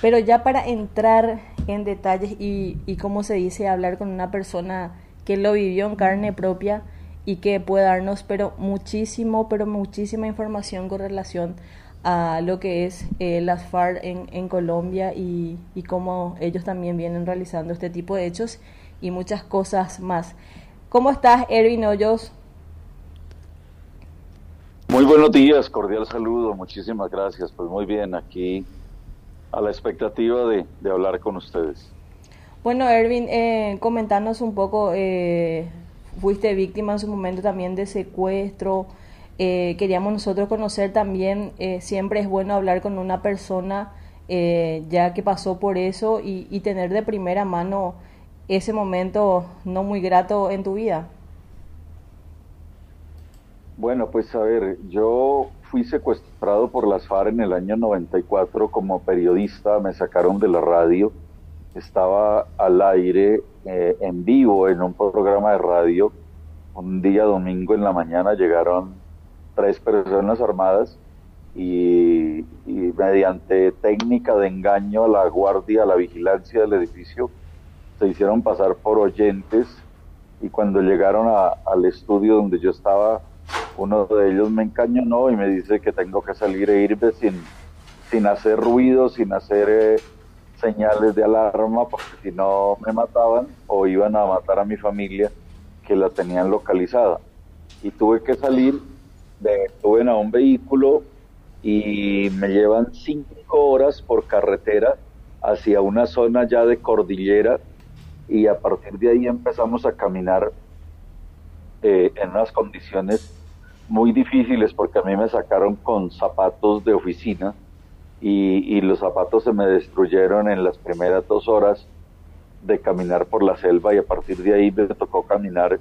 Pero ya para entrar en detalles y, y como se dice, hablar con una persona que lo vivió en carne propia y que puede darnos pero muchísimo, pero muchísima información con relación a lo que es eh, las FARC en, en Colombia y, y, cómo ellos también vienen realizando este tipo de hechos y muchas cosas más. ¿Cómo estás, Erwin Hoyos? Muy buenos días, cordial saludo, muchísimas gracias. Pues muy bien, aquí a la expectativa de, de hablar con ustedes. Bueno, Erwin, eh, comentarnos un poco, eh, fuiste víctima en su momento también de secuestro, eh, queríamos nosotros conocer también, eh, siempre es bueno hablar con una persona ya que pasó por eso y, y, tener de primera mano ese momento no muy grato en tu vida. Bueno, pues a ver, yo fui secuestrado por las FARC en el año 94 como periodista, me sacaron de la radio, estaba al aire eh, en vivo en un programa de radio, un día domingo en la mañana llegaron tres personas armadas y, y, mediante técnica de engaño a la guardia, a la vigilancia del edificio, se hicieron pasar por oyentes y cuando llegaron a, al estudio donde yo estaba, uno de ellos me encañonó y me dice que tengo que salir e irme sin, sin hacer ruido, sin hacer eh, señales de alarma, porque si no me mataban o iban a matar a mi familia que la tenían localizada. Y tuve que salir me suben a un vehículo y me llevan cinco horas por carretera hacia una zona ya de cordillera y a partir de ahí empezamos a caminar eh, en unas condiciones muy difíciles porque a mí me sacaron con zapatos de oficina y, los zapatos se me destruyeron en las primeras dos horas de caminar por la selva y a partir de ahí me tocó caminar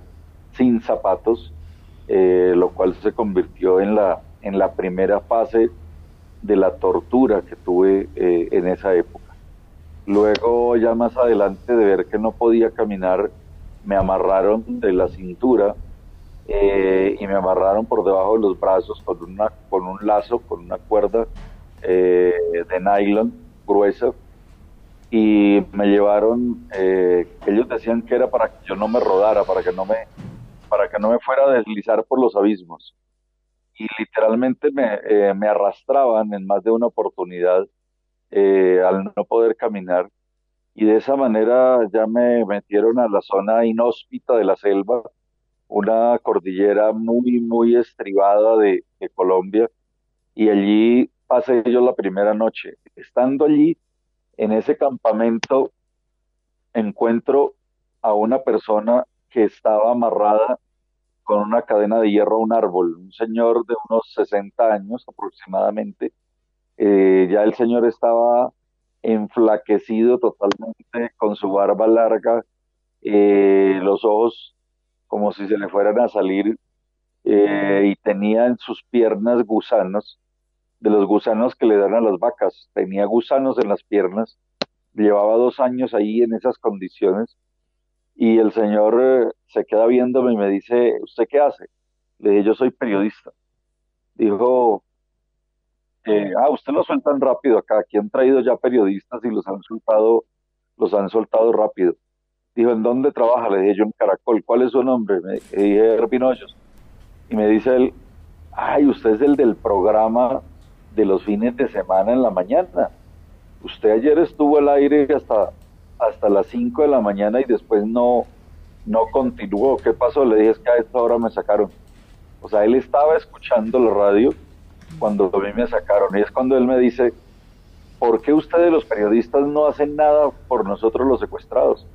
sin zapatos eh, lo cual se convirtió en la, en la primera fase de la tortura que tuve eh, en esa época. Luego, ya más adelante, de ver que no podía caminar, me amarraron de la cintura eh, y me amarraron por debajo de los brazos con, una, con un lazo, con una cuerda eh, de nylon gruesa y me llevaron, eh, ellos decían que era para que yo no me rodara, para que no me para que no me fuera a deslizar por los abismos. Y literalmente me, eh, me arrastraban en más de una oportunidad eh, al no poder caminar. Y de esa manera ya me metieron a la zona inhóspita de la selva, una cordillera muy, muy estribada de, Colombia. Y allí pasé yo la primera noche. Estando allí, en ese campamento, encuentro a una persona que estaba amarrada con una cadena de hierro a un árbol, un señor de unos 60 años aproximadamente. Eh, ya el señor estaba enflaquecido totalmente, con su barba larga, eh, los ojos como si se le fueran a salir, eh, y tenía en sus piernas gusanos, de los gusanos que le dan a las vacas, tenía gusanos en las piernas, llevaba dos años ahí en esas condiciones, y el señor eh, se queda viéndome y me dice, ¿usted qué hace? Le dije, yo soy periodista. Dijo, eh, ah, usted lo sueltan rápido acá, aquí han traído ya periodistas y los han soltado, los han soltado rápido. Dijo, ¿en dónde trabaja? Le dije yo en Caracol, ¿cuál es su nombre? Me dije, Hoyos. Y me dice él, ay, usted es el del programa de los fines de semana en la mañana. Usted ayer estuvo al aire hasta hasta las 5 de la mañana y después no, no continuó. ¿Qué pasó? Le dije es que a esta hora me sacaron. O sea, él estaba escuchando la radio cuando a mí me sacaron. Y es cuando él me dice, ¿por qué ustedes los periodistas no hacen nada por nosotros los secuestrados?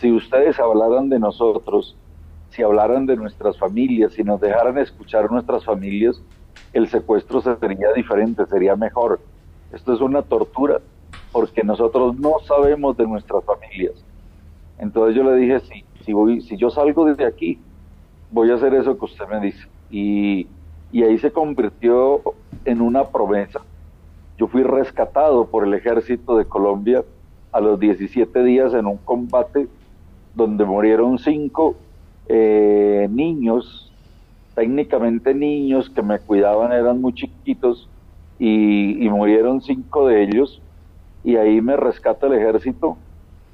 Si ustedes hablaran de nosotros, si hablaran de nuestras familias, si nos dejaran escuchar nuestras familias, el secuestro sería diferente, sería mejor. Esto es una tortura porque nosotros no sabemos de nuestras familias. Entonces yo le dije, si, si, voy, si yo salgo desde aquí, voy a hacer eso que usted me dice. Y, y ahí se convirtió en una promesa. Yo fui rescatado por el ejército de Colombia a los 17 días en un combate donde murieron cinco eh, niños, técnicamente niños que me cuidaban, eran muy chiquitos, y, murieron cinco de ellos y ahí me rescata el ejército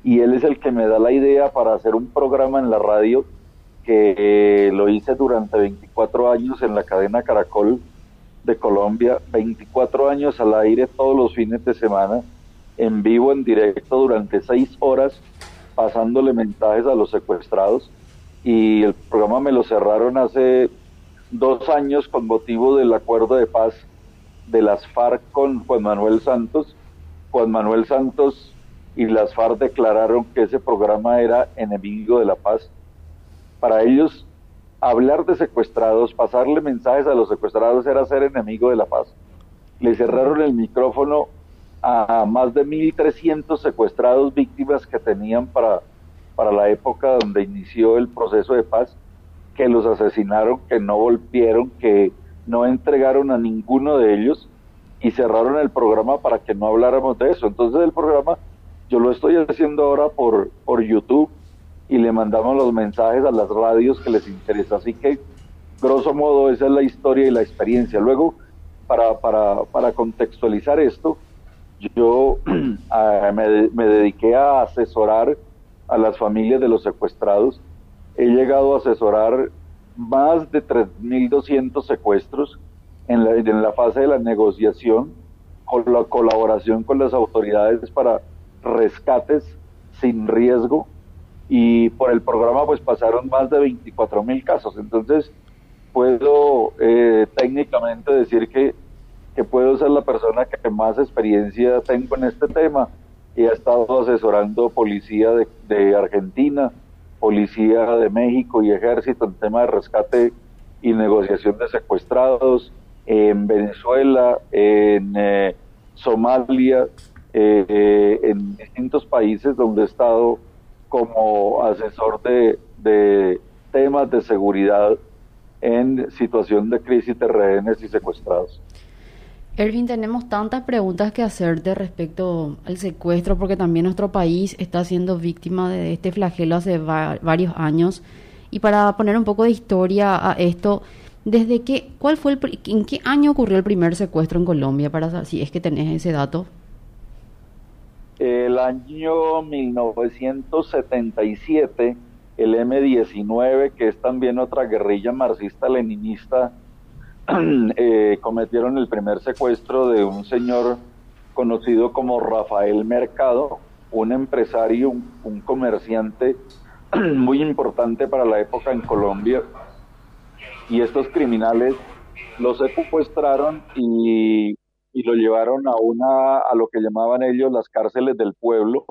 y él es el que me da la idea para hacer un programa en la radio que eh, lo hice durante 24 años en la cadena Caracol de Colombia, 24 años al aire todos los fines de semana, en vivo, en directo, durante seis horas, pasándole mensajes a los secuestrados. Y el programa me lo cerraron hace dos años con motivo del acuerdo de paz de las FARC con Juan Manuel Santos. Juan Manuel Santos y las FARC declararon que ese programa era enemigo de la paz. Para ellos, hablar de secuestrados, pasarle mensajes a los secuestrados era ser enemigo de la paz. Le cerraron el micrófono a más de 1.300 secuestrados víctimas que tenían para, para la época donde inició el proceso de paz, que los asesinaron, que no volvieron, que no entregaron a ninguno de ellos y cerraron el programa para que no habláramos de eso. Entonces el programa yo lo estoy haciendo ahora por, por YouTube y le mandamos los mensajes a las radios que les interesa. Así que, grosso modo, esa es la historia y la experiencia. Luego, para, para, para contextualizar esto, yo me, me, dediqué a asesorar a las familias de los secuestrados. He llegado a asesorar más de 3.200 secuestros en la, en la fase de la negociación, con la colaboración con las autoridades para rescates sin riesgo y por el programa pues pasaron más de 24 mil casos. Entonces puedo eh, técnicamente decir que que puedo ser la persona que más experiencia tengo en este tema y he estado asesorando policía de, Argentina, policía de México y ejército en tema de rescate y negociación de secuestrados, en Venezuela, en eh, Somalia, eh, eh, en distintos países donde he estado como asesor de, de temas de seguridad en situación de crisis de rehenes y secuestrados. Ervin, tenemos tantas preguntas que hacerte respecto al secuestro, porque también nuestro país está siendo víctima de este flagelo hace varios años. Y para poner un poco de historia a esto, ¿desde qué, cuál fue el, en qué año ocurrió el primer secuestro en Colombia? Si es que tenés ese dato. El año 1977, el M-19, que es también otra guerrilla marxista-leninista eh, cometieron el primer secuestro de un señor conocido como Rafael Mercado, un empresario, un, comerciante muy importante para la época en Colombia. Y estos criminales lo secuestraron y, y lo llevaron a una, a lo que llamaban ellos las cárceles del pueblo,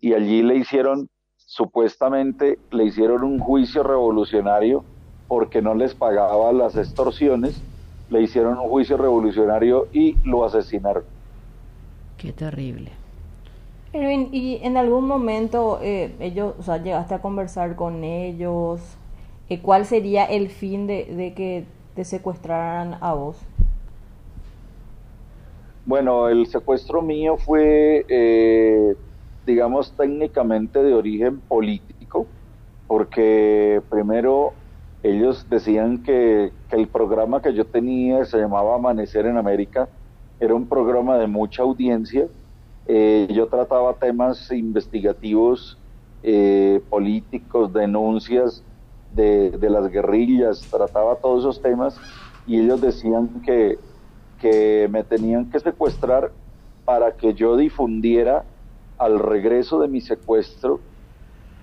y allí le hicieron, supuestamente, le hicieron un juicio revolucionario porque no les pagaba las extorsiones le hicieron un juicio revolucionario y lo asesinaron. Qué terrible. Erwin, ¿y en algún momento eh, ellos, o sea, llegaste a conversar con ellos? Eh, ¿Cuál sería el fin de, que te secuestraran a vos? Bueno, el secuestro mío fue, eh, digamos, técnicamente de origen político, porque primero ellos decían que, el programa que yo tenía se llamaba Amanecer en América, era un programa de mucha audiencia. Eh, yo trataba temas investigativos, eh, políticos, denuncias de, de, las guerrillas, trataba todos esos temas y ellos decían que, que me tenían que secuestrar para que yo difundiera al regreso de mi secuestro,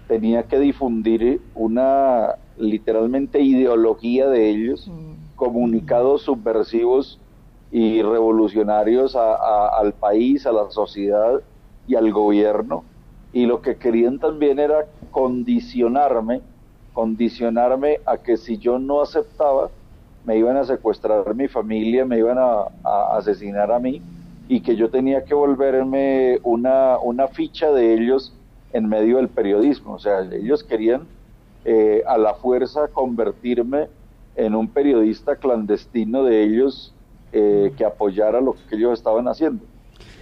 tenía que difundir una literalmente ideología de ellos, mm. comunicados subversivos y revolucionarios al país, a la sociedad y al gobierno. Y lo que querían también era condicionarme, condicionarme a que si yo no aceptaba, me iban a secuestrar mi familia, me iban a, a asesinar a mí y que yo tenía que volverme una, una ficha de ellos en medio del periodismo. O sea, ellos querían eh, a la fuerza convertirme en un periodista clandestino de ellos eh, que apoyara lo que ellos estaban haciendo.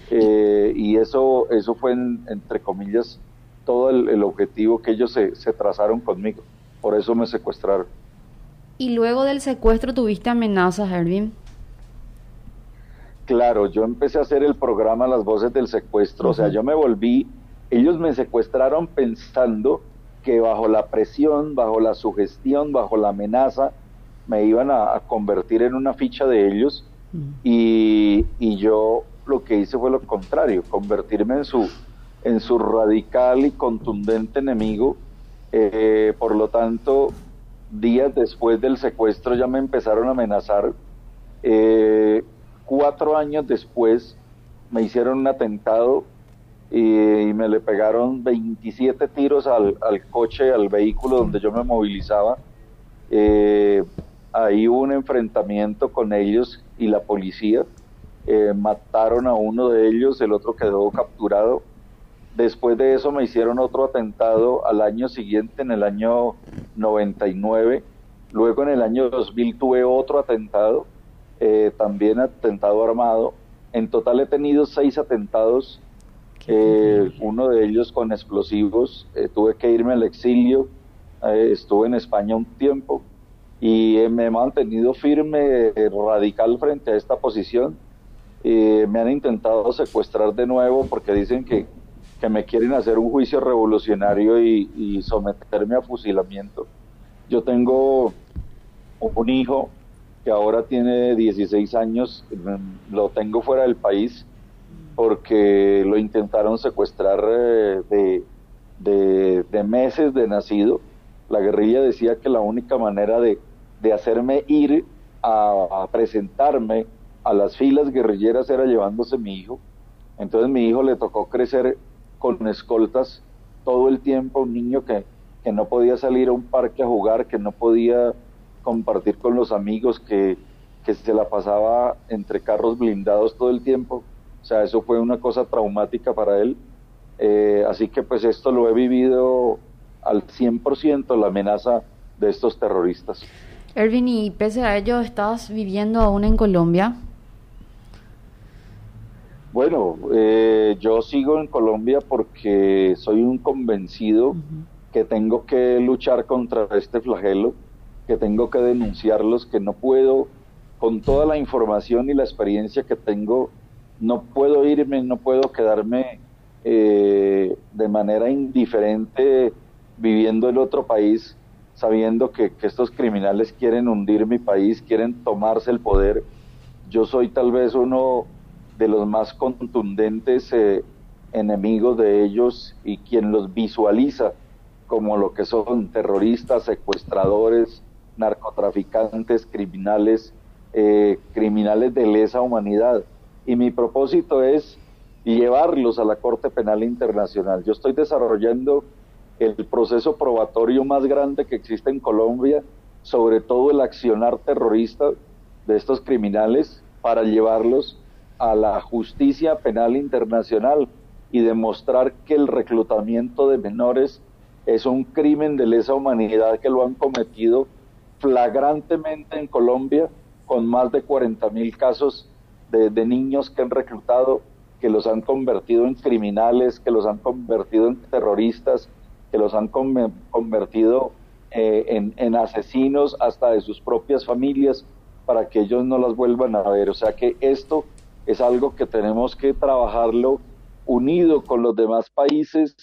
Eh, y eso, eso fue, entre comillas, todo el, objetivo que ellos se, se, trazaron conmigo. Por eso me secuestraron. ¿Y luego del secuestro tuviste amenazas, Erwin? Claro, yo empecé a hacer el programa Las Voces del Secuestro, o sea, yo me volví, ellos me secuestraron pensando que bajo la presión, bajo la sugestión, bajo la amenaza, me iban a, convertir en una ficha de ellos y, yo lo que hice fue lo contrario, convertirme en su, en su radical y contundente enemigo. Eh, por lo tanto, días después del secuestro ya me empezaron a amenazar. Eh, cuatro años después me hicieron un atentado y, me le pegaron 27 tiros al, coche, al vehículo donde yo me movilizaba. Eh, ahí hubo un enfrentamiento con ellos y la policía. Eh, mataron a uno de ellos, el otro quedó capturado. Después de eso me hicieron otro atentado al año siguiente, en el año 99. Luego en el año 2000 tuve otro atentado eh, también atentado armado. En total he tenido seis atentados, eh, uno de ellos con explosivos. Eh, tuve que irme al exilio, estuve en España un tiempo y me he mantenido firme, radical frente a esta posición. me han intentado secuestrar de nuevo porque dicen que, que me quieren hacer un juicio revolucionario y, y someterme a fusilamiento. Yo tengo un hijo que ahora tiene 16 años, lo tengo fuera del país porque lo intentaron secuestrar eh, de, meses de nacido. La guerrilla decía que la única manera de, hacerme ir a, presentarme a las filas guerrilleras era llevándose mi hijo. Entonces mi hijo le tocó crecer con escoltas todo el tiempo, un niño que, que no podía salir a un parque a jugar, que no podía compartir con los amigos, que, se la pasaba entre carros blindados todo el tiempo. O sea, eso fue una cosa traumática para él. Eh, así que pues esto lo he vivido al 100%, la amenaza de estos terroristas. Ervin, y pese a ello, ¿estás viviendo aún en Colombia? Bueno, eh, yo sigo en Colombia porque soy un convencido que tengo que luchar contra este flagelo que tengo que denunciarlos, que no puedo, con toda la información y la experiencia que tengo, no puedo irme, no puedo quedarme eh, de manera indiferente viviendo en otro país, sabiendo que, estos criminales quieren hundir mi país, quieren tomarse el poder. Yo soy tal vez uno de los más contundentes eh, enemigos de ellos y quien los visualiza como lo que son terroristas, secuestradores, narcotraficantes, criminales, eh, criminales de lesa humanidad. Y mi propósito es llevarlos a la Corte Penal Internacional. Yo estoy desarrollando el proceso probatorio más grande que existe en Colombia, sobre todo el accionar terrorista de estos criminales para llevarlos a la justicia penal internacional y demostrar que el reclutamiento de menores es un crimen de lesa humanidad que lo han cometido flagrantemente en Colombia con más de 40 mil casos de, niños que han reclutado, que los han convertido en criminales, que los han convertido en terroristas, que los han convertido eh, en, asesinos hasta de sus propias familias para que ellos no las vuelvan a ver. O sea que esto es algo que tenemos que trabajarlo unido con los demás países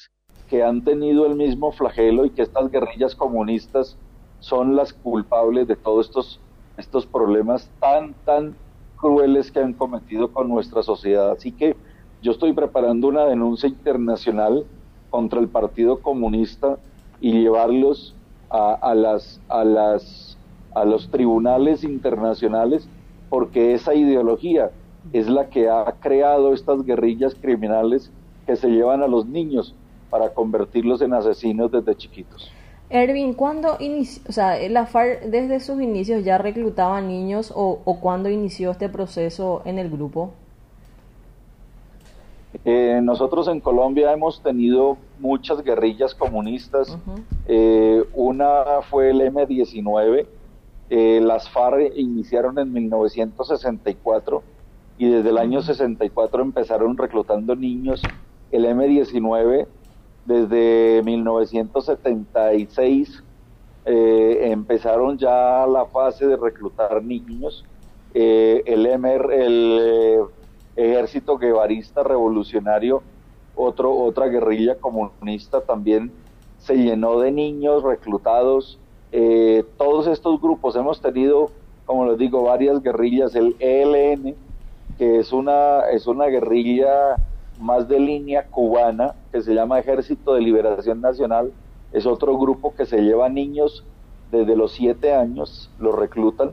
que han tenido el mismo flagelo y que estas guerrillas comunistas son las culpables de todos estos, estos problemas tan, tan crueles que han cometido con nuestra sociedad. Así que yo estoy preparando una denuncia internacional contra el Partido Comunista y llevarlos a, las, a, las, a los tribunales internacionales porque esa ideología es la que ha creado estas guerrillas criminales que se llevan a los niños para convertirlos en asesinos desde chiquitos. Ervin, ¿cuándo inició, o sea, la FARC desde sus inicios ya reclutaba niños o, o cuándo inició este proceso en el grupo? Eh, nosotros en Colombia hemos tenido muchas guerrillas comunistas. Eh, una fue el M-19. Eh, las FARC iniciaron en 1964 y desde el año 64 empezaron reclutando niños. El M-19 desde 1976 eh, empezaron ya la fase de reclutar niños. eh, el, MR, el eh, ejército guevarista revolucionario, otro, otra guerrilla comunista también se llenó de niños reclutados. Eh, todos estos grupos hemos tenido, como les digo, varias guerrillas. El ELN, que es una, es una guerrilla más de línea cubana, que se llama Ejército de Liberación Nacional, es otro grupo que se lleva niños desde los siete años, los reclutan.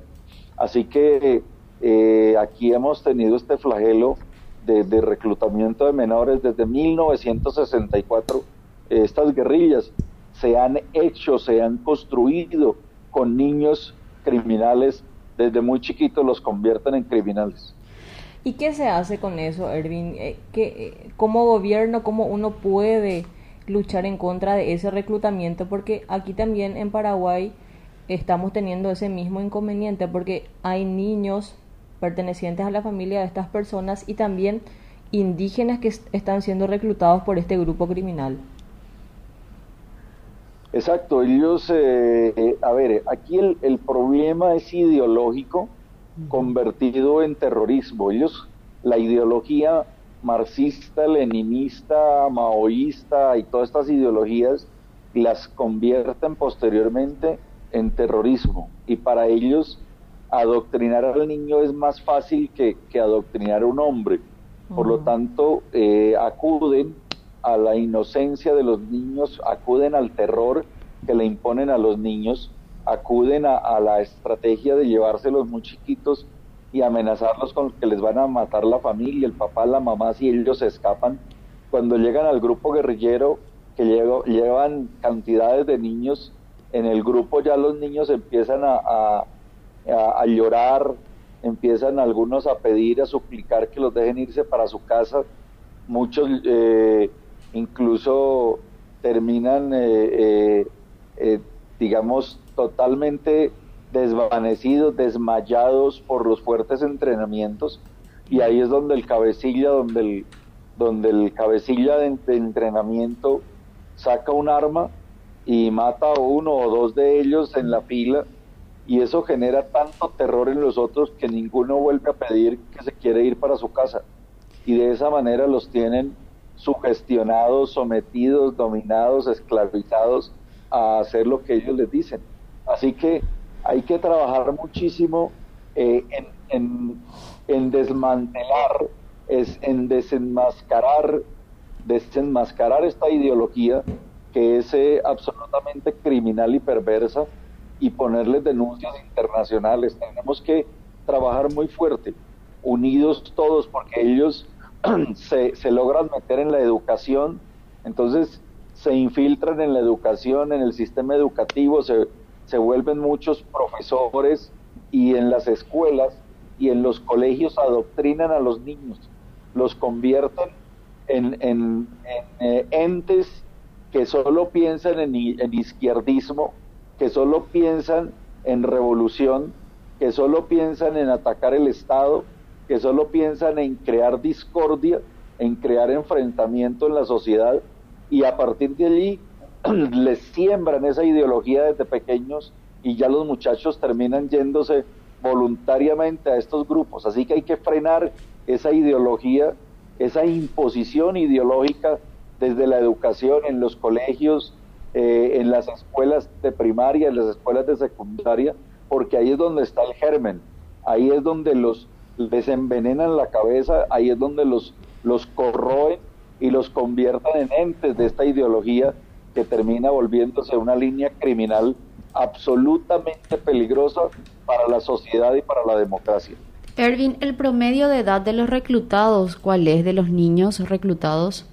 Así que eh, aquí hemos tenido este flagelo de, reclutamiento de menores desde 1964. estas guerrillas se han hecho, se han construido con niños criminales, desde muy chiquitos los convierten en criminales. ¿Y qué se hace con eso, Erwin? Eh, ¿Qué, como gobierno, cómo uno puede luchar en contra de ese reclutamiento? Porque aquí también en Paraguay estamos teniendo ese mismo inconveniente porque hay niños pertenecientes a la familia de estas personas y también indígenas que están siendo reclutados por este grupo criminal. Exacto, ellos, eh, eh, a ver, aquí el, el, problema es ideológico convertido en terrorismo. Ellos, la ideología marxista, leninista, maoísta y todas estas ideologías las convierten posteriormente en terrorismo. Y para ellos adoctrinar al niño es más fácil que, adoctrinar a un hombre. Por lo tanto, eh, acuden a la inocencia de los niños, acuden al terror que le imponen a los niños, acuden a, la estrategia de llevárselos muy chiquitos y amenazarlos con que les van a matar la familia, el papá, la mamá, si ellos se escapan. Cuando llegan al grupo guerrillero, que llevan cantidades de niños, en el grupo ya los niños empiezan a a, llorar, empiezan algunos a pedir, a suplicar que los dejen irse para su casa, muchos eh, incluso terminan, eh, eh, digamos, totalmente desvanecidos, desmayados por los fuertes entrenamientos, y ahí es donde el cabecilla, donde el, donde el cabecilla de, de entrenamiento saca un arma y mata a uno o dos de ellos en la fila y eso genera tanto terror en los otros que ninguno vuelve a pedir que se quiere ir para su casa. Y de esa manera los tienen sugestionados, sometidos, dominados, esclavizados a hacer lo que ellos les dicen. Así que hay que trabajar muchísimo eh, en, en, desmantelar, es, en desenmascarar, desenmascarar esta ideología que es eh, absolutamente criminal y perversa y ponerles denuncias internacionales. Tenemos que trabajar muy fuerte, unidos todos, porque ellos se, se logran meter en la educación, entonces se infiltran en la educación, en el sistema educativo, se, se vuelven muchos profesores y en las escuelas y en los colegios adoctrinan a los niños, los convierten en, en, eh, entes que solo piensan en, en izquierdismo, que solo piensan en revolución, que solo piensan en atacar el Estado, que solo piensan en crear discordia, en crear enfrentamiento en la sociedad y a partir de allí les siembran esa ideología desde pequeños y ya los muchachos terminan yéndose voluntariamente a estos grupos. Así que hay que frenar esa ideología, esa imposición ideológica desde la educación en los colegios, eh, en las escuelas de primaria, en las escuelas de secundaria, porque ahí es donde está el germen, ahí es donde los les envenenan la cabeza, ahí es donde los, los corroen y los convierten en entes de esta ideología que termina volviéndose una línea criminal absolutamente peligrosa para la sociedad y para la democracia. Ervin, ¿el promedio de edad de los reclutados cuál es de los niños reclutados?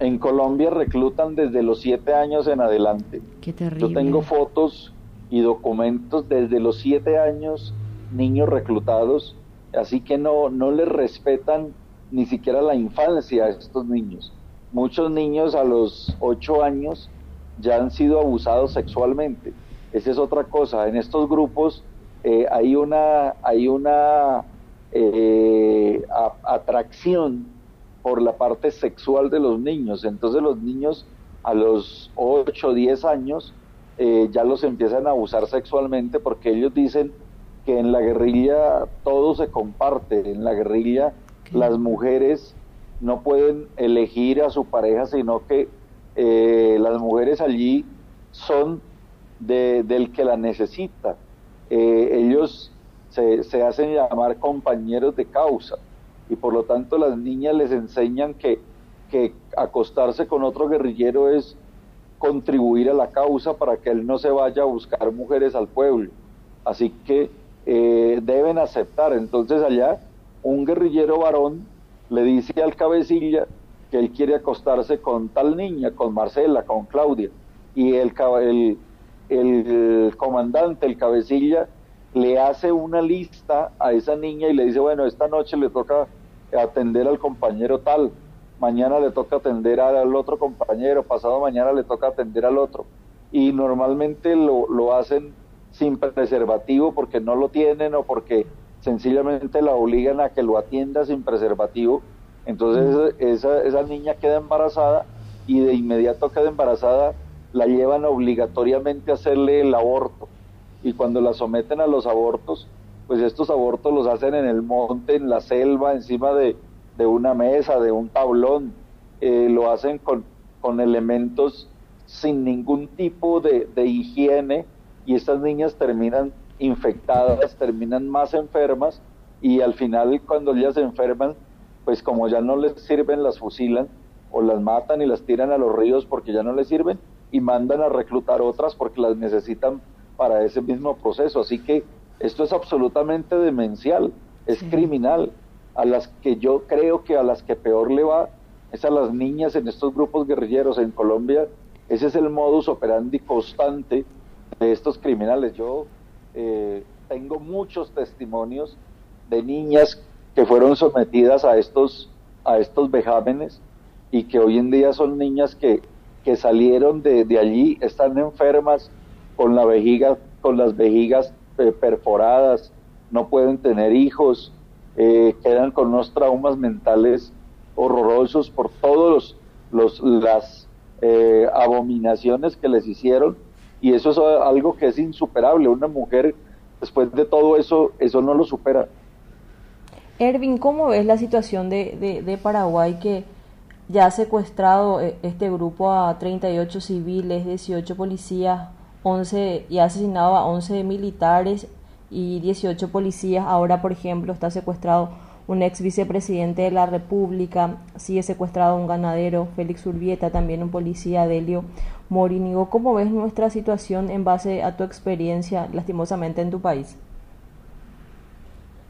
En Colombia reclutan desde los siete años en adelante. Qué terrible. Yo tengo fotos y documentos desde los siete años, niños reclutados, así que no, no les respetan ni siquiera la infancia a estos niños. Muchos niños a los ocho años ya han sido abusados sexualmente. Esa es otra cosa. En estos grupos eh, hay una, hay una eh, atracción por la parte sexual de los niños. Entonces los niños a los 8 o 10 años eh, ya los empiezan a abusar sexualmente porque ellos dicen que en la guerrilla todo se comparte, en la guerrilla las mujeres no pueden elegir a su pareja, sino que eh, las mujeres allí son del que la necesita. Eh, ellos se, se, hacen llamar compañeros de causa y por lo tanto las niñas les enseñan que, que acostarse con otro guerrillero es contribuir a la causa para que él no se vaya a buscar mujeres al pueblo. Así que eh, deben aceptar. Entonces allá un guerrillero varón le dice al cabecilla que él quiere acostarse con tal niña, con Marcela, con Claudia, y el, el, el comandante, el cabecilla, le hace una lista a esa niña y le dice, bueno, esta noche le toca atender al compañero tal, mañana le toca atender al otro compañero, pasado mañana le toca atender al otro. Y normalmente lo, lo hacen sin preservativo porque no lo tienen o porque sencillamente la obligan a que lo atienda sin preservativo. Entonces esa, esa niña queda embarazada y de inmediato queda embarazada, la llevan obligatoriamente a hacerle el aborto. Y cuando la someten a los abortos, pues estos abortos los hacen en el monte, en la selva, encima de, de una mesa, de un tablón. Eh, lo hacen con, con elementos sin ningún tipo de, de higiene y estas niñas terminan infectadas, terminan más enfermas y al final cuando ellas se enferman, pues como ya no les sirven, las fusilan o las matan y las tiran a los ríos porque ya no les sirven y mandan a reclutar otras porque las necesitan para ese mismo proceso. Así que esto es absolutamente demencial, es criminal. A las que yo creo que a las que peor le va es a las niñas en estos grupos guerrilleros en Colombia. Ese es el modus operandi constante de estos criminales. Yo eh, tengo muchos testimonios de niñas que fueron sometidas a estos, a estos vejámenes y que hoy en día son niñas que, que salieron de, de allí, están enfermas con la vejiga, con las vejigas eh, perforadas, no pueden tener hijos, eh, quedan con unos traumas mentales horrorosos por todos los, las abominaciones que les hicieron y eso es algo que es insuperable. Una mujer, después de todo eso, eso no lo supera. Ervin, ¿cómo ves la situación de, de, Paraguay que ya ha secuestrado eh, este grupo a 38 civiles, 18 policías, 11 y ha asesinado a 11 militares y 18 policías? Ahora, por ejemplo, está secuestrado un ex vicepresidente de la República, sigue secuestrado un ganadero, Félix Urbieta, también un policía, Delio Morínigo. ¿Cómo ves nuestra situación en base a tu experiencia, lastimosamente, en tu país?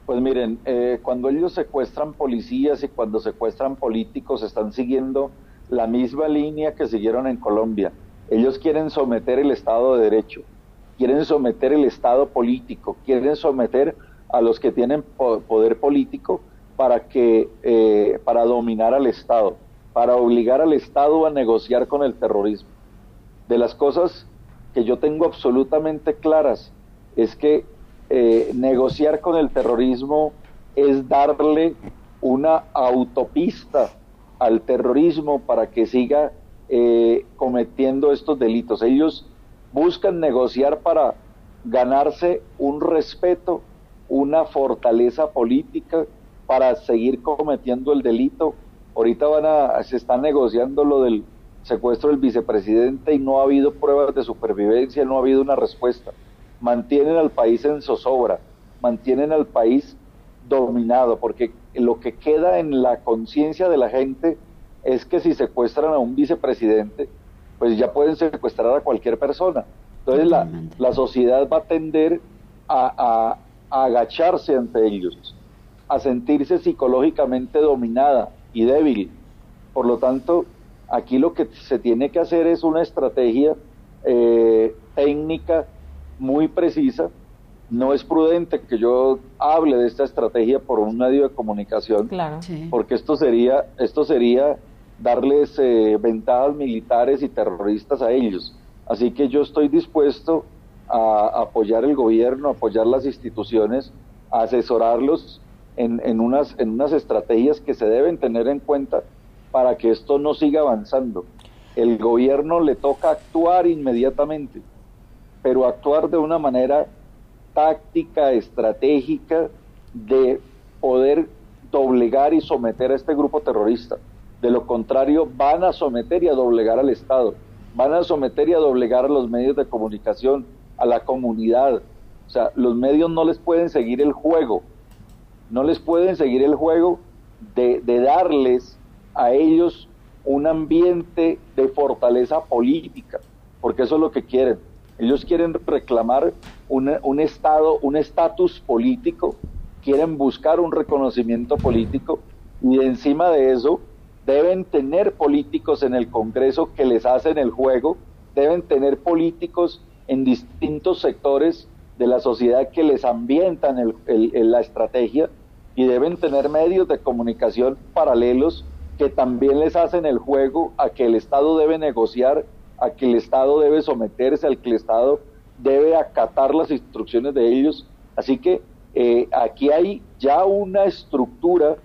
Pues miren, eh, cuando ellos secuestran policías y cuando secuestran políticos, están siguiendo la misma línea que siguieron en Colombia. Ellos quieren someter el Estado de Derecho, quieren someter el Estado político, quieren someter a los que tienen poder político para que eh, para dominar al Estado, para obligar al Estado a negociar con el terrorismo de las cosas que yo tengo absolutamente claras es que eh, negociar con el terrorismo es darle una autopista al terrorismo para que siga eh, cometiendo estos delitos. Ellos buscan negociar para ganarse un respeto, una fortaleza política para seguir cometiendo el delito. Ahorita van a, se está negociando lo del secuestro del vicepresidente y no ha habido pruebas de supervivencia, no ha habido una respuesta. Mantienen al país en zozobra, mantienen al país dominado, porque lo que queda en la conciencia de la gente es que si secuestran a un vicepresidente, pues ya pueden secuestrar a cualquier persona. Entonces la, la, sociedad va a tender a, a agacharse ante ellos, a sentirse psicológicamente dominada y débil. Por lo tanto, Aquí lo que se tiene que hacer es una estrategia eh, técnica muy precisa. No es prudente que yo hable de esta estrategia por un medio de comunicación, porque esto sería, esto sería darles eh, ventajas militares y terroristas a ellos. Así que yo estoy dispuesto a apoyar el gobierno, a apoyar las instituciones, a asesorarlos en, en, unas, en unas estrategias que se deben tener en cuenta para que esto no siga avanzando. El gobierno le toca actuar inmediatamente, pero actuar de una manera táctica, estratégica de poder doblegar y someter a este grupo terrorista. De lo contrario, van a someter y a doblegar al Estado, van a someter y a doblegar a los medios de comunicación, a la comunidad. O sea, los medios no les pueden seguir el juego, no les pueden seguir el juego de, de darles a ellos un ambiente de fortaleza política, porque eso es lo que quieren. Ellos quieren reclamar un estado, un estatus político, quieren buscar un reconocimiento político y encima de eso deben tener políticos en el Congreso que les hacen el juego, deben tener políticos en distintos sectores de la sociedad que les ambientan la estrategia y deben tener medios de comunicación paralelos que también les hacen el juego a que el Estado debe negociar, a que el Estado debe someterse, al que el Estado debe acatar las instrucciones de ellos. Así que eh, aquí hay ya una estructura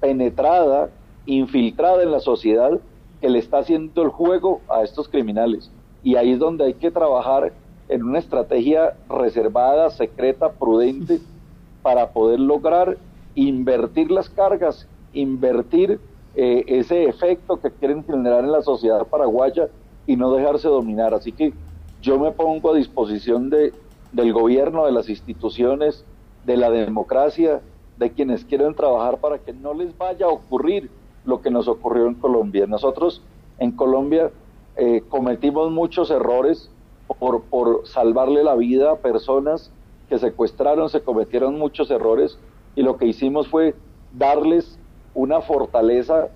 penetrada, infiltrada en la sociedad que le está haciendo el juego a estos criminales. Y ahí es donde hay que trabajar en una estrategia reservada, secreta, prudente, para poder lograr invertir las cargas, invertir eh, ese efecto que quieren generar en la sociedad paraguaya y no dejarse dominar. Así que yo me pongo a disposición de, del gobierno, de las instituciones, de la democracia, de quienes quieren trabajar para que no les vaya a ocurrir lo que nos ocurrió en Colombia. Nosotros en Colombia eh, cometimos muchos errores por, por salvarle la vida a personas que secuestraron, se cometieron muchos errores y lo que hicimos fue darles una fortaleza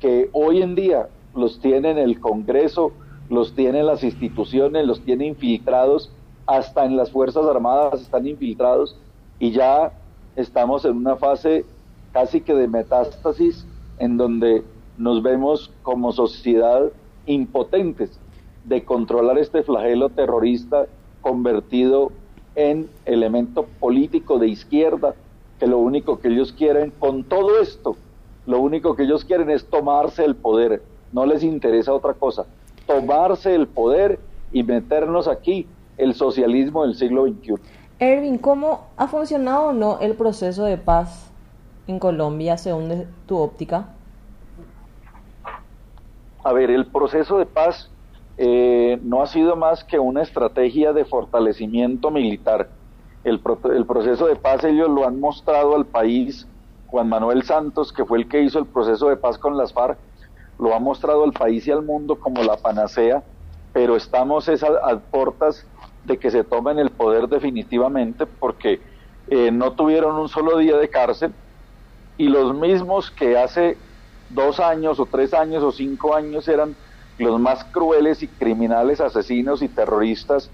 que hoy en día los tiene en el Congreso, los tiene en las instituciones, los tiene infiltrados, hasta en las Fuerzas Armadas están infiltrados y ya estamos en una fase casi que de metástasis en donde nos vemos como sociedad impotentes de controlar este flagelo terrorista convertido en elemento político de izquierda, que lo único que ellos quieren con todo esto, lo único que ellos quieren es tomarse el poder, no les interesa otra cosa, tomarse el poder y meternos aquí el socialismo del siglo XXI. Erwin, ¿cómo ha funcionado o no el proceso de paz en Colombia según tu óptica? A ver, el proceso de paz eh, no ha sido más que una estrategia de fortalecimiento militar. El, el proceso de paz ellos lo han mostrado al país. Juan Manuel Santos, que fue el que hizo el proceso de paz con las FARC, lo ha mostrado al país y al mundo como la panacea, pero estamos esas a puertas de que se tomen el poder definitivamente porque eh, no tuvieron un solo día de cárcel y los mismos que hace dos años o tres años o cinco años eran los más crueles y criminales asesinos y terroristas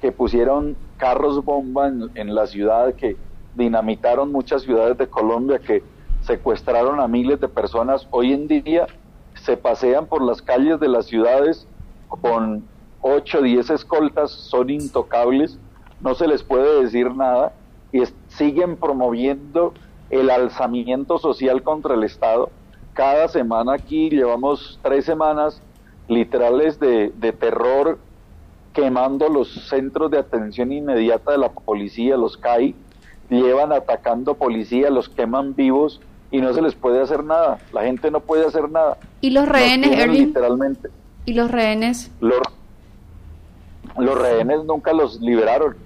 que pusieron carros bomba en, la ciudad, que dinamitaron muchas ciudades de Colombia, que secuestraron a miles de personas, hoy en día se pasean por las calles de las ciudades con 8 o 10 escoltas, son intocables, no se les puede decir nada y siguen promoviendo el alzamiento social contra el Estado. Cada semana aquí llevamos tres semanas literales de, de terror quemando los centros de atención inmediata de la policía, los CAI, llevan atacando policía, los queman vivos y no se les puede hacer nada. La gente no puede hacer nada. ¿Y los rehenes, Erwin? Literalmente. ¿Y los rehenes? Los, los rehenes nunca los liberaron.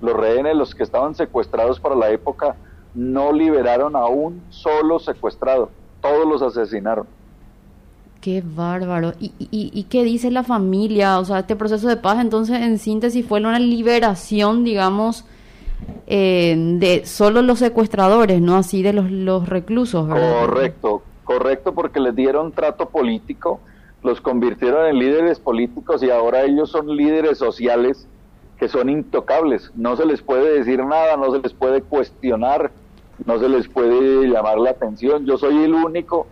Los rehenes, los que estaban secuestrados para la época, no liberaron a un solo secuestrado. Todos los asesinaron. Qué bárbaro. ¿Y, y, y qué dice la familia? O sea, este proceso de paz, entonces, en síntesis, fue una liberación, digamos, eh, de solo los secuestradores, no así de los, los reclusos. Correcto, correcto, porque les dieron trato político, los convirtieron en líderes políticos y ahora ellos son líderes sociales que son intocables. No se les puede decir nada, no se les puede cuestionar, no se les puede llamar la atención. Yo soy el único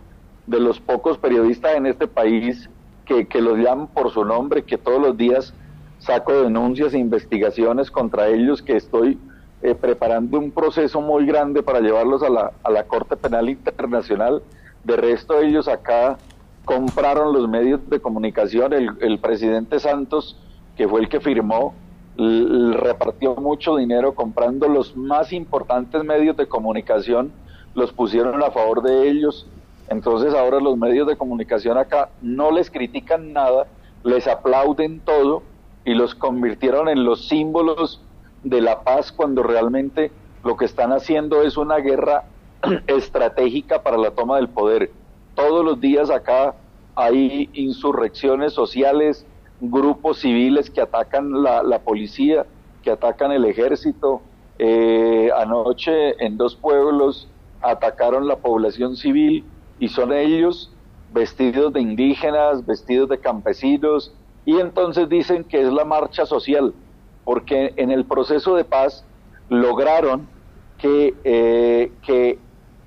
de los pocos periodistas en este país que, que los llaman por su nombre, que todos los días saco denuncias e investigaciones contra ellos, que estoy eh, preparando un proceso muy grande para llevarlos a la, a la Corte Penal Internacional. De resto, ellos acá compraron los medios de comunicación. El, el presidente Santos, que fue el que firmó, repartió mucho dinero comprando los más importantes medios de comunicación, los pusieron a favor de ellos. Entonces ahora los medios de comunicación acá no les critican nada, les aplauden todo y los convirtieron en los símbolos de la paz cuando realmente lo que están haciendo es una guerra estratégica para la toma del poder. Todos los días acá hay insurrecciones sociales, grupos civiles que atacan la, policía, que atacan el ejército. Eh, anoche en dos pueblos atacaron la población civil y son ellos vestidos de indígenas, vestidos de campesinos, y entonces dicen que es la marcha social, porque en el proceso de paz lograron que, eh, que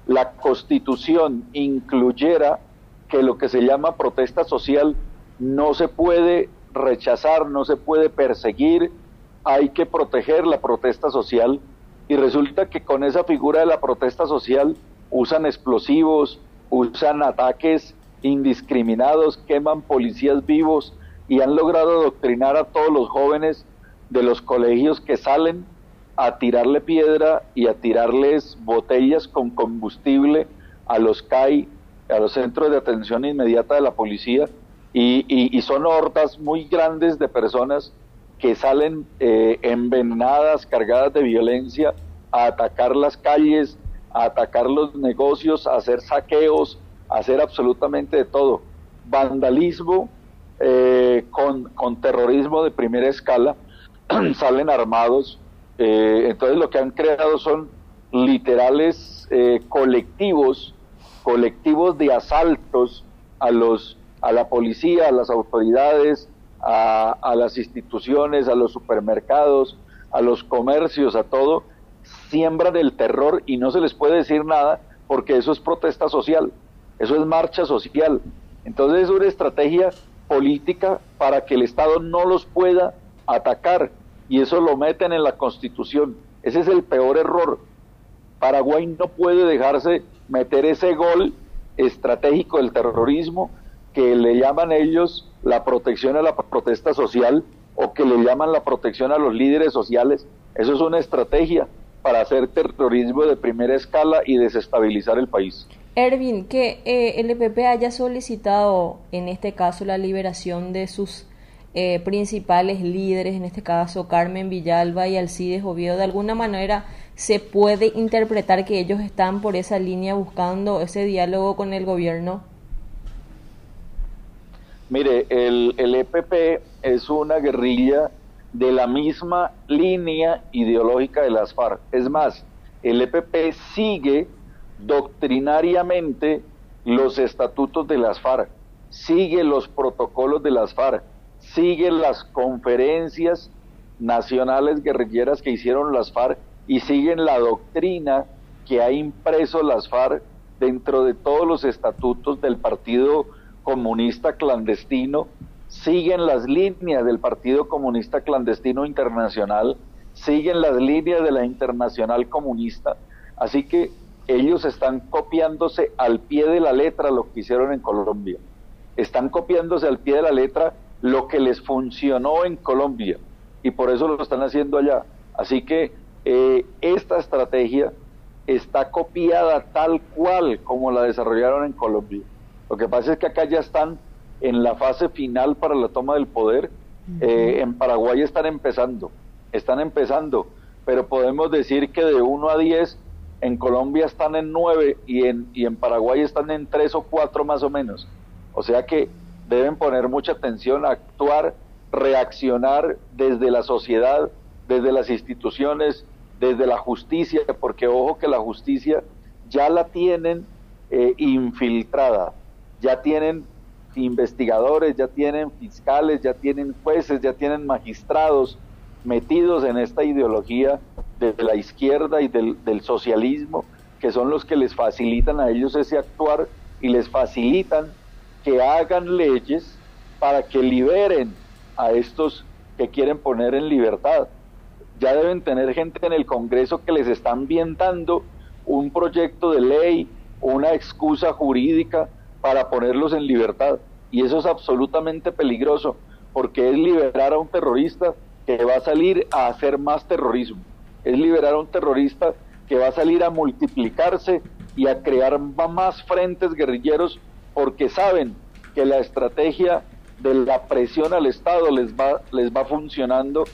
la constitución incluyera que lo que se llama protesta social no se puede rechazar, no se puede perseguir, hay que proteger la protesta social. Y resulta que con esa figura de la protesta social usan explosivos, usan ataques indiscriminados, queman policías vivos y han logrado adoctrinar a todos los jóvenes de los colegios que salen a tirarle piedra y a tirarles botellas con combustible a los CAI, a los centros de atención inmediata de la policía, y, son hordas muy grandes de personas que salen eh, envenenadas, cargadas de violencia, a atacar las calles, a atacar los negocios, a hacer saqueos, a hacer absolutamente de todo. Vandalismo eh, con, con terrorismo de primera escala, salen armados eh, entonces lo que han creado son literales eh, colectivos, colectivos de asaltos a los a la policía, a las autoridades, a, a las instituciones, a los supermercados, a los comercios, a todo, siembran el terror y no se les puede decir nada porque eso es protesta social, eso es marcha social. Entonces es una estrategia política para que el Estado no los pueda atacar y eso lo meten en la constitución. Ese es el peor error. Paraguay no puede dejarse meter ese gol estratégico del terrorismo que le llaman ellos la protección a la protesta social o que le llaman la protección a los líderes sociales. Eso es una estrategia para hacer terrorismo de primera escala y desestabilizar el país. Ervin, que eh, el EPP haya solicitado en este caso la liberación de sus eh, principales líderes, en este caso Carmen Villalba y Alcides Oviedo, de alguna manera se puede interpretar que ellos están por esa línea buscando ese diálogo con el gobierno? Mire, el, el EPP es una guerrilla de la misma línea ideológica de las FARC. Es más, el EPP sigue doctrinariamente los estatutos de las FARC, sigue los protocolos de las FARC, siguen las conferencias nacionales guerrilleras que hicieron las FARC y siguen la doctrina que ha impreso las FARC dentro de todos los estatutos del Partido Comunista Clandestino, siguen las líneas del Partido Comunista Clandestino Internacional, siguen las líneas de la Internacional Comunista, así que ellos están copiándose al pie de la letra lo que hicieron en Colombia, están copiándose al pie de la letra lo que les funcionó en Colombia y por eso lo están haciendo allá. Así que eh, esta estrategia está copiada tal cual como la desarrollaron en Colombia. Lo que pasa es que acá ya están en la fase final para la toma del poder. Eh, en Paraguay están empezando, están empezando, pero podemos decir que de 1 a 10 en Colombia están en 9 y en, y en Paraguay están en 3 o 4 más o menos. O sea que deben poner mucha atención a actuar, reaccionar desde la sociedad, desde las instituciones, desde la justicia, porque ojo que la justicia ya la tienen eh, infiltrada, ya tienen investigadores, ya tienen fiscales, ya tienen jueces, ya tienen magistrados metidos en esta ideología de la izquierda y del, del socialismo, que son los que les facilitan a ellos ese actuar y les facilitan que hagan leyes para que liberen a estos que quieren poner en libertad. Ya deben tener gente en el Congreso que les está ambientando un proyecto de ley, una excusa jurídica para ponerlos en libertad. Y eso es absolutamente peligroso, porque es liberar a un terrorista que va a salir a hacer más terrorismo. Es liberar a un terrorista que va a salir a multiplicarse y a crear más frentes guerrilleros porque saben que la estrategia de la presión al Estado les va, les va funcionando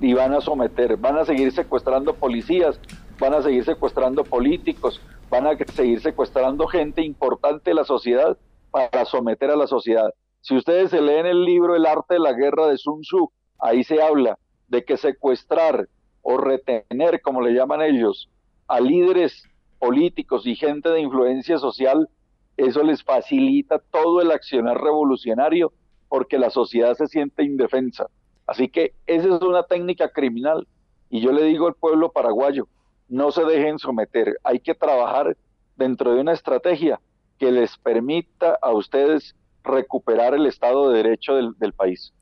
y van a someter, van a seguir secuestrando policías, van a seguir secuestrando políticos, van a seguir secuestrando gente importante de la sociedad para someter a la sociedad. Si ustedes se leen el libro El arte de la guerra de Sun Tzu, ahí se habla de que secuestrar o retener, como le llaman ellos, a líderes políticos y gente de influencia social, eso les facilita todo el accionar revolucionario porque la sociedad se siente indefensa. Así que esa es una técnica criminal. Y yo le digo al pueblo paraguayo, no se dejen someter, hay que trabajar dentro de una estrategia que les permita a ustedes recuperar el Estado de Derecho del, país.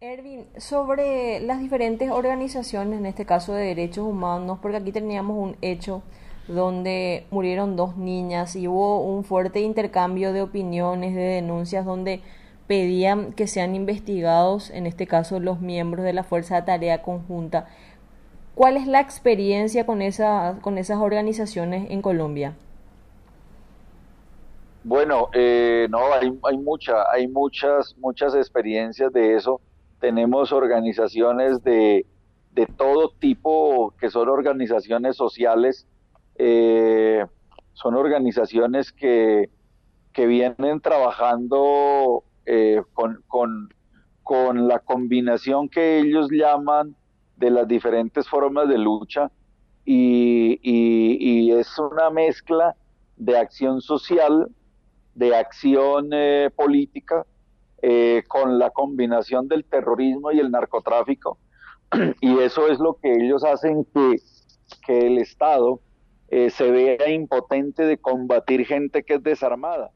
Ervin, sobre las diferentes organizaciones, en este caso de derechos humanos, porque aquí teníamos un hecho donde murieron dos niñas y hubo un fuerte intercambio de opiniones, de denuncias, donde pedían que sean investigados, en este caso, los miembros de la Fuerza de Tarea Conjunta. ¿Cuál es la experiencia con, esa, con esas organizaciones en Colombia? Bueno, eh, no, hay, hay, mucha, hay muchas, muchas experiencias de eso. Tenemos organizaciones de, de todo tipo, que son organizaciones sociales, eh, son organizaciones que, que vienen trabajando eh, con, con, con, la combinación que ellos llaman de las diferentes formas de lucha y, y, es una mezcla de acción social, de acción eh, política, con la combinación del terrorismo y el narcotráfico. Y eso es lo que ellos hacen que, que el Estado se vea impotente de combatir gente que es desarmada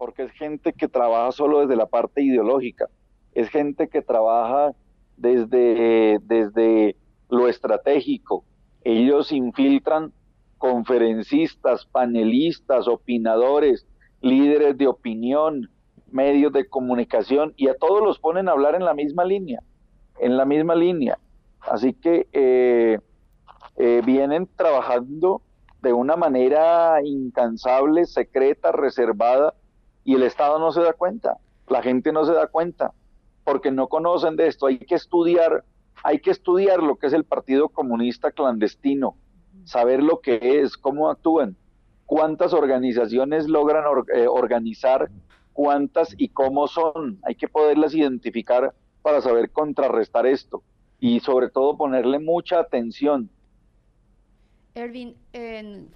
porque es gente que trabaja solo desde la parte ideológica, es gente que trabaja desde, desde lo estratégico. Ellos infiltran conferencistas, panelistas, opinadores, líderes de opinión, medios de comunicación y a todos los ponen a hablar en la misma línea, en la misma línea. Así que eh, eh, vienen trabajando de una manera incansable, secreta, reservada, y el Estado no se da cuenta, la gente no se da cuenta, porque no conocen de esto. Hay que estudiar, hay que estudiar lo que es el Partido Comunista clandestino, saber lo que es, cómo actúan, cuántas organizaciones logran eh, organizar, cuántas y cómo son. Hay que poderlas identificar para saber contrarrestar esto y sobre todo ponerle mucha atención Ervin,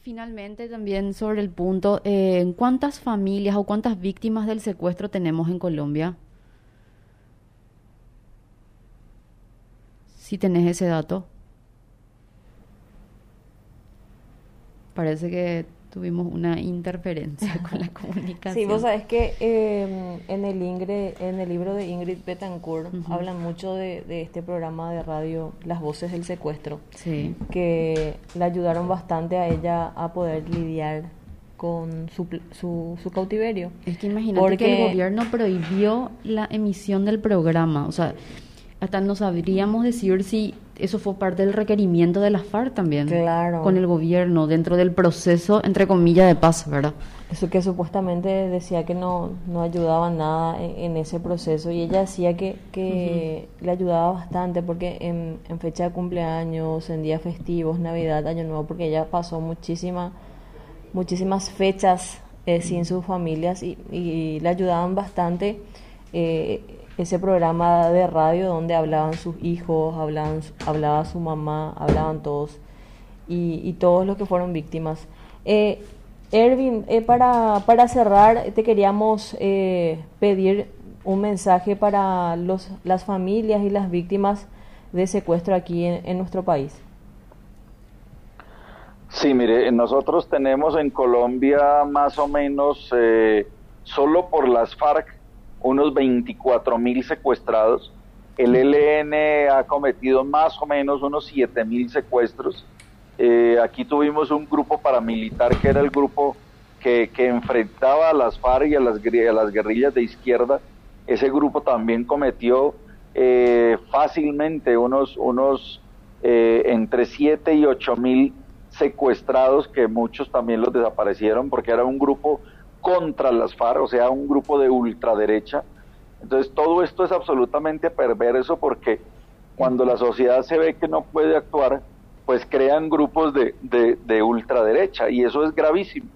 finalmente también sobre el punto, eh, ¿cuántas familias o cuántas víctimas del secuestro tenemos en Colombia? Si tenés ese dato. Parece que tuvimos una interferencia con la comunicación. Sí, vos sabés que em, en, el en el libro de Ingrid Betancourt hablan mucho de, este programa de radio Las Voces del Secuestro, sí. que le ayudaron bastante a ella a poder lidiar con su, su, su cautiverio. Es que imagínate que el gobierno prohibió la emisión del programa, o sea, hasta no sabríamos decir si eso fue parte del requerimiento de la FARC también. Claro. Con el gobierno, dentro del proceso, entre comillas, de paz, ¿verdad? Eso que supuestamente decía que no, no ayudaba nada en, ese proceso y ella decía que, que le ayudaba bastante porque en, en, fecha de cumpleaños, en días festivos, Navidad, Año Nuevo, porque ella pasó muchísima, muchísimas fechas eh, sin sus familias y, y, le ayudaban bastante. Eh, ese programa de radio donde hablaban sus hijos, hablaban, hablaba su mamá, hablaban todos y, todos los que fueron víctimas. Eh, Ervin, eh, para, para cerrar, te queríamos eh, pedir un mensaje para los, las familias y las víctimas de secuestro aquí en, nuestro país. Sí, mire, nosotros tenemos en Colombia más o menos, solo por las FARC, unos 24 mil secuestrados. El ELN ha cometido más o menos unos 7 mil secuestros. Eh, aquí tuvimos un grupo paramilitar que era el grupo que, enfrentaba a las FARC y a las, las guerrillas de izquierda. Ese grupo también cometió eh, fácilmente unos, unos eh, entre 7 y 8 mil secuestrados, que muchos también los desaparecieron porque era un grupo contra las FARC, o sea, un grupo de ultraderecha. Entonces todo esto es absolutamente perverso porque cuando la sociedad se ve que no puede actuar, pues crean grupos de, de ultraderecha y eso es gravísimo,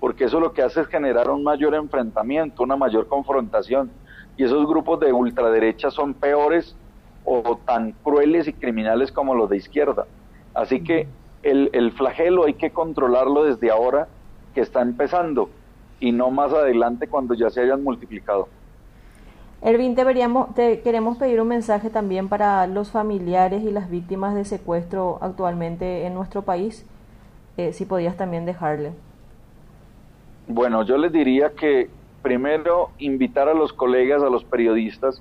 porque eso lo que hace es generar un mayor enfrentamiento, una mayor confrontación y esos grupos de ultraderecha son peores o tan crueles y criminales como los de izquierda. Así que el, el, flagelo hay que controlarlo desde ahora que está empezando y no más adelante cuando ya se hayan multiplicado. Ervin, deberíamos, te queremos pedir un mensaje también para los familiares y las víctimas de secuestro actualmente en nuestro país, eh, si podías también dejarle. Bueno, yo les diría que primero invitar a los colegas, a los periodistas,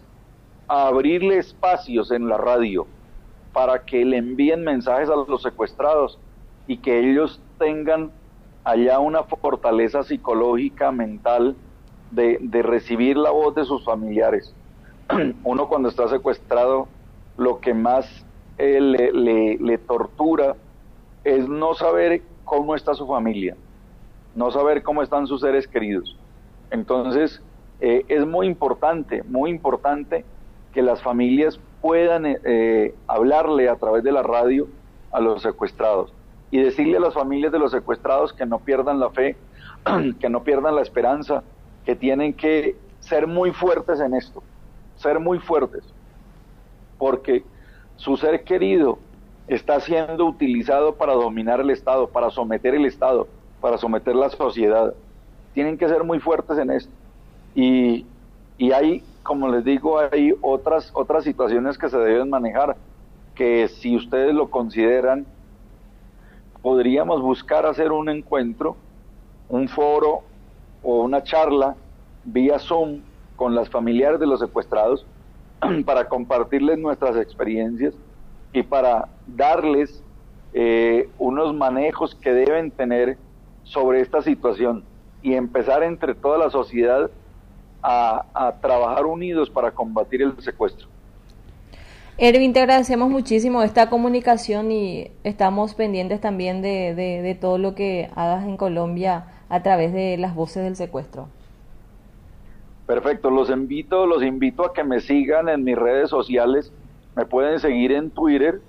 a abrirle espacios en la radio para que le envíen mensajes a los secuestrados y que ellos tengan allá una fortaleza psicológica, mental, de, recibir la voz de sus familiares. Uno cuando está secuestrado, lo que más eh, le, tortura es no saber cómo está su familia, no saber cómo están sus seres queridos. Entonces, eh, es muy importante, muy importante que las familias puedan eh, hablarle a través de la radio a los secuestrados y decirle a las familias de los secuestrados que no pierdan la fe, que no pierdan la esperanza, que tienen que ser muy fuertes en esto, ser muy fuertes, porque su ser querido está siendo utilizado para dominar el Estado, para someter el Estado, para someter la sociedad tienen que ser muy fuertes en esto. Y, y hay, como les digo, hay otras, otras situaciones que se deben manejar, que si ustedes lo consideran, podríamos buscar hacer un encuentro, un foro o una charla vía Zoom con las familiares de los secuestrados para compartirles nuestras experiencias y para darles eh, unos manejos que deben tener sobre esta situación y empezar entre toda la sociedad a, trabajar unidos para combatir el secuestro. Erwin, te agradecemos muchísimo esta comunicación y estamos pendientes también de, de, todo lo que hagas en Colombia a través de las voces del secuestro. Perfecto, los invito, los invito a que me sigan en mis redes sociales. Me pueden seguir en Twitter,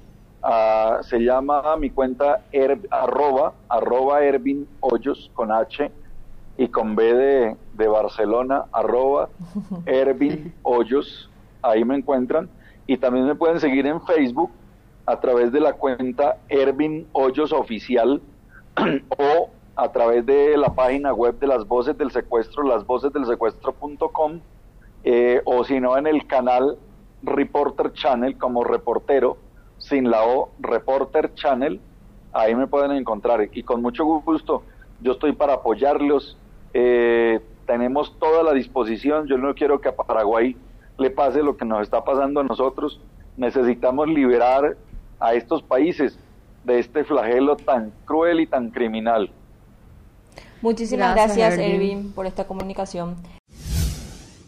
ah, se llama mi cuenta arroba, arroba Ervin Hoyos con H y con B de, de Barcelona, arroba Ervin Hoyos, ahí me encuentran. Y también me pueden seguir en Facebook a través de la cuenta Ervin Hoyos Oficial o a través de la página web de las voces del secuestro, lasvocesdelsecuestro.com eh, o si no en el canal Reporter Channel como reportero, sin la O, Reporter Channel, ahí me pueden encontrar. Y con mucho gusto yo estoy para apoyarlos. Eh, tenemos toda la disposición. Yo no quiero que a Paraguay le pase lo que nos está pasando a nosotros. Necesitamos liberar a estos países de este flagelo tan cruel y tan criminal. Muchísimas gracias, Erwin, por esta comunicación.